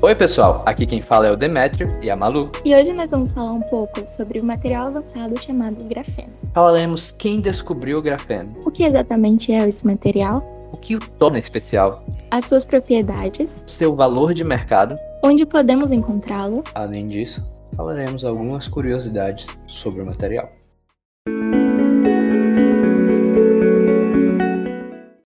Oi, pessoal, aqui quem fala é o Demétrio e a Malu. E hoje nós vamos falar um pouco sobre o material avançado chamado grafeno. Falaremos quem descobriu o grafeno, O que exatamente é esse material? o que o torna especial, As suas propriedades? seu valor de mercado. Onde podemos encontrá-lo? Além disso, falaremos algumas curiosidades sobre o material.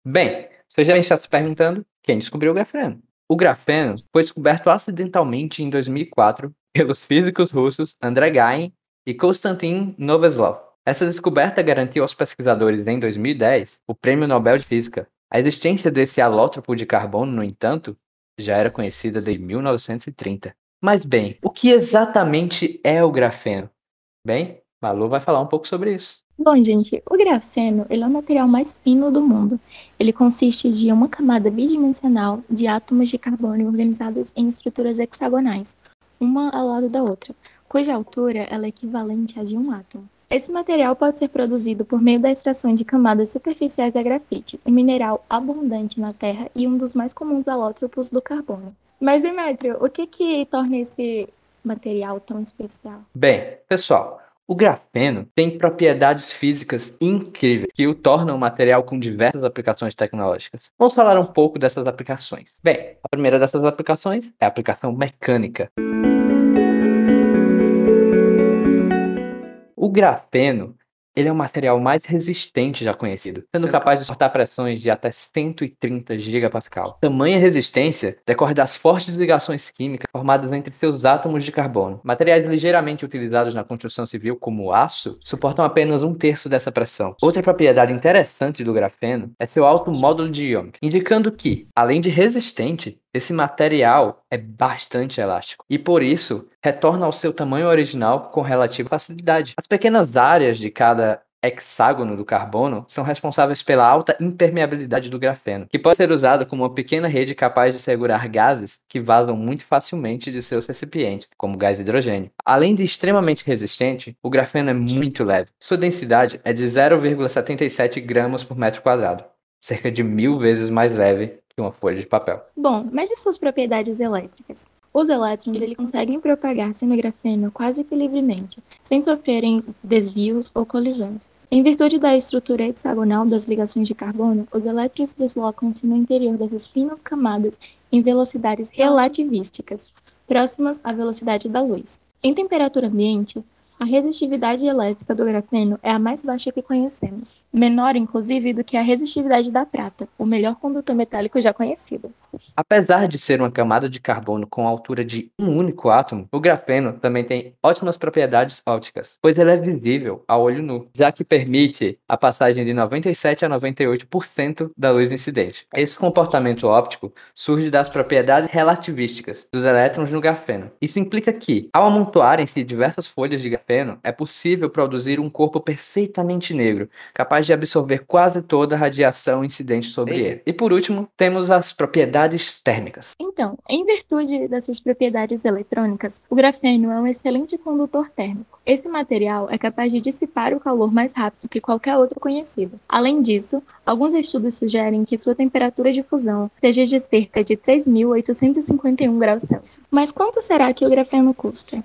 Bem, você já está se perguntando quem descobriu o grafeno. O grafeno foi descoberto acidentalmente em 2004 pelos físicos russos Andrei Gain e Konstantin Novoselov. Essa descoberta garantiu aos pesquisadores em 2010 o Prêmio Nobel de Física. A existência desse alótropo de carbono, no entanto, já era conhecida desde 1930. Mas bem, o que exatamente é o grafeno? Bem, Malu vai falar um pouco sobre isso. Bom, gente, o grafeno ele é o material mais fino do mundo. Ele consiste de uma camada bidimensional de átomos de carbono organizados em estruturas hexagonais, uma ao lado da outra, cuja altura ela é equivalente à de um átomo. Esse material pode ser produzido por meio da extração de camadas superficiais da grafite, um mineral abundante na Terra e um dos mais comuns alótropos do carbono. Mas, Demétrio, o que que torna esse material tão especial? Bem, pessoal, o grafeno tem propriedades físicas incríveis que o tornam um material com diversas aplicações tecnológicas. Vamos falar um pouco dessas aplicações. Bem, a primeira dessas aplicações é a aplicação mecânica. O grafeno ele é o material mais resistente já conhecido, sendo capaz de suportar pressões de até 130 gigapascal. Tamanha resistência decorre das fortes ligações químicas formadas entre seus átomos de carbono. Materiais ligeiramente utilizados na construção civil, como o aço, suportam apenas um terço dessa pressão. Outra propriedade interessante do grafeno é seu alto módulo de Young, indicando que, além de resistente, esse material é bastante elástico e, por isso, retorna ao seu tamanho original com relativa facilidade. As pequenas áreas de cada hexágono do carbono são responsáveis pela alta impermeabilidade do grafeno, que pode ser usado como uma pequena rede capaz de segurar gases que vazam muito facilmente de seus recipientes, como gás hidrogênio. Além de extremamente resistente, o grafeno é muito leve. Sua densidade é de 0,77 gramas por metro quadrado, cerca de mil vezes mais leve que uma folha de papel. Bom, mas e suas propriedades elétricas? Os elétrons eles conseguem propagar-se no grafeno quase que livremente, sem sofrerem desvios ou colisões. Em virtude da estrutura hexagonal das ligações de carbono, os elétrons deslocam-se no interior dessas finas camadas em velocidades relativísticas, próximas à velocidade da luz. Em temperatura ambiente, a resistividade elétrica do grafeno é a mais baixa que conhecemos, menor inclusive do que a resistividade da prata, o melhor condutor metálico já conhecido. Apesar de ser uma camada de carbono com altura de um único átomo, o grafeno também tem ótimas propriedades ópticas, pois ele é visível a olho nu, já que permite a passagem de 97 a 98% da luz incidente. Esse comportamento óptico surge das propriedades relativísticas dos elétrons no grafeno. Isso implica que, ao amontoarem-se diversas folhas de grafeno, é possível produzir um corpo perfeitamente negro, capaz de absorver quase toda a radiação incidente sobre Eita. ele. E por último, temos as propriedades térmicas. Então, em virtude das suas propriedades eletrônicas, o grafeno é um excelente condutor térmico. Esse material é capaz de dissipar o calor mais rápido que qualquer outro conhecido. Além disso, alguns estudos sugerem que sua temperatura de fusão seja de cerca de 3.851 graus Celsius. Mas quanto será que o grafeno custa?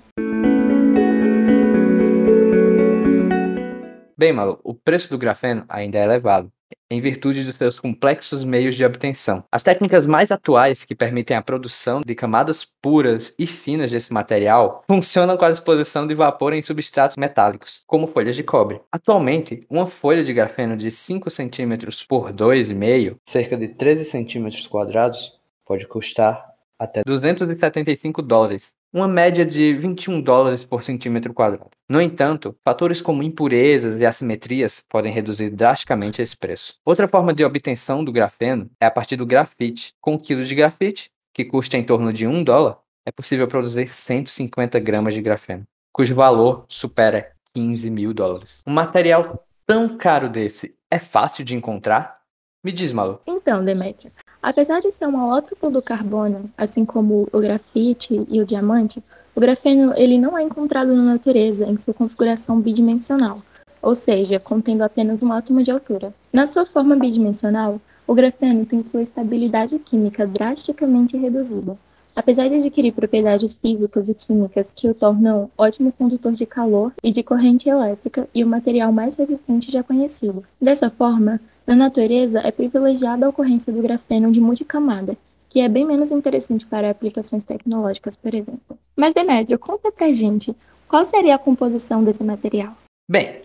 Bem, Malu, o preço do grafeno ainda é elevado, em virtude dos seus complexos meios de obtenção. As técnicas mais atuais que permitem a produção de camadas puras e finas desse material funcionam com a disposição de vapor em substratos metálicos, como folhas de cobre. Atualmente, uma folha de grafeno de 5 cm por 2,5, cerca de 13 cm quadrados, pode custar até 275 dólares, uma média de 21 dólares por centímetro quadrado. No entanto, fatores como impurezas e assimetrias podem reduzir drasticamente esse preço. Outra forma de obtenção do grafeno é a partir do grafite. Com um quilo de grafite, que custa em torno de 1 dólar, é possível produzir 150 gramas de grafeno, cujo valor supera 15 mil dólares. Um material tão caro desse é fácil de encontrar? Me diz, Malu. Então, Demétrio, apesar de ser um alótropo do carbono, assim como o grafite e o diamante, o grafeno ele não é encontrado na natureza em sua configuração bidimensional, ou seja, contendo apenas um átomo de altura. Na sua forma bidimensional, o grafeno tem sua estabilidade química drasticamente reduzida, Apesar de adquirir propriedades físicas e químicas que o tornam ótimo condutor de calor e de corrente elétrica e o material mais resistente já conhecido. Dessa forma, na natureza é privilegiada a ocorrência do grafeno de multicamada, que é bem menos interessante para aplicações tecnológicas, por exemplo. Mas, Demétrio, conta pra gente, qual seria a composição desse material? Bem,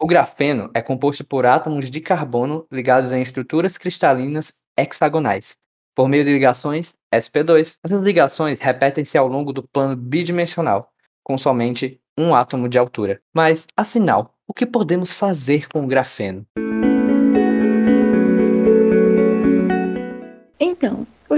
o grafeno é composto por átomos de carbono ligados em estruturas cristalinas hexagonais, por meio de ligações sp2. Essas ligações repetem-se ao longo do plano bidimensional, com somente um átomo de altura. Mas, afinal, o que podemos fazer com o grafeno?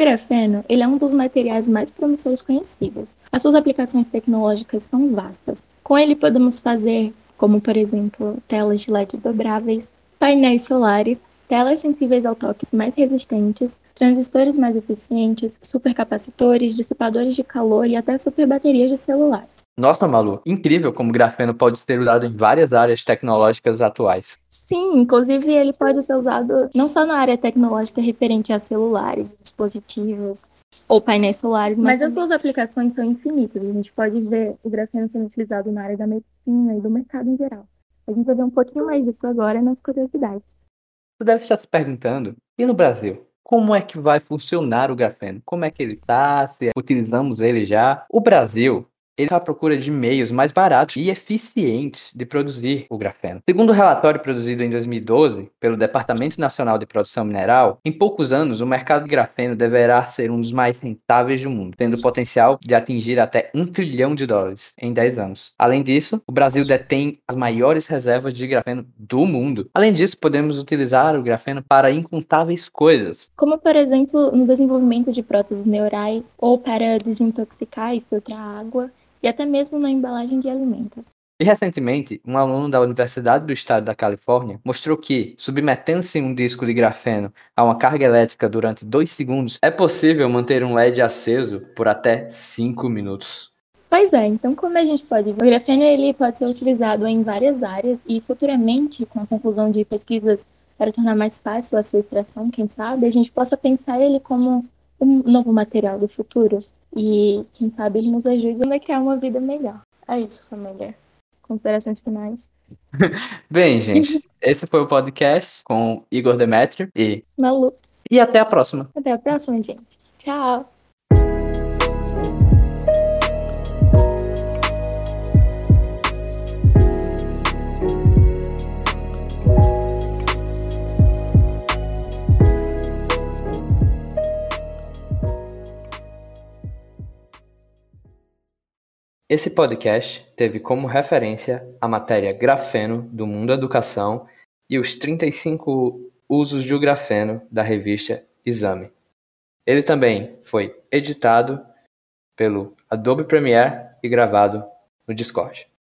Grafeno ele é um dos materiais mais promissores conhecidos. As suas aplicações tecnológicas são vastas. Com ele podemos fazer, como por exemplo, telas de LED dobráveis, painéis solares, telas sensíveis ao toques mais resistentes, transistores mais eficientes, supercapacitores, dissipadores de calor e até superbaterias de celulares. Nossa, Malu, incrível como o grafeno pode ser usado em várias áreas tecnológicas atuais. Sim, inclusive ele pode ser usado não só na área tecnológica referente a celulares, dispositivos ou painéis solares, mas, mas as suas aplicações são infinitas. A gente pode ver o grafeno sendo utilizado na área da medicina e do mercado em geral. A gente vai ver um pouquinho mais disso agora nas curiosidades. Você deve estar se perguntando, e no Brasil? Como é que vai funcionar o grafeno? Como é que ele está? Se utilizamos ele já? O Brasil ele está à procura de meios mais baratos e eficientes de produzir o grafeno. Segundo o um relatório produzido em 2012 pelo Departamento Nacional de Produção Mineral, em poucos anos o mercado de grafeno deverá ser um dos mais rentáveis do mundo, tendo o potencial de atingir até um trilhão de dólares em 10 anos. Além disso, o Brasil detém as maiores reservas de grafeno do mundo. Além disso, podemos utilizar o grafeno para incontáveis coisas, como por exemplo no desenvolvimento de próteses neurais ou para desintoxicar e filtrar água e até mesmo na embalagem de alimentos. E recentemente, um aluno da Universidade do Estado da Califórnia mostrou que, submetendo-se um disco de grafeno a uma carga elétrica durante 2 segundos, é possível manter um LED aceso por até 5 minutos. Pois é, então como a gente pode ver, o grafeno ele pode ser utilizado em várias áreas e futuramente, com a conclusão de pesquisas para tornar mais fácil a sua extração, quem sabe, a gente possa pensar ele como um novo material do futuro. E quem sabe ele nos ajude a criar uma vida melhor. É isso, família. Considerações finais. Bem, gente, esse foi o podcast com Igor Demetrio e Malu. E até a próxima. Até a próxima, gente. Tchau. Esse podcast teve como referência a matéria Grafeno do Mundo Educação e os 35 usos do grafeno da revista Exame. Ele também foi editado pelo Adobe Premiere e gravado no Discord.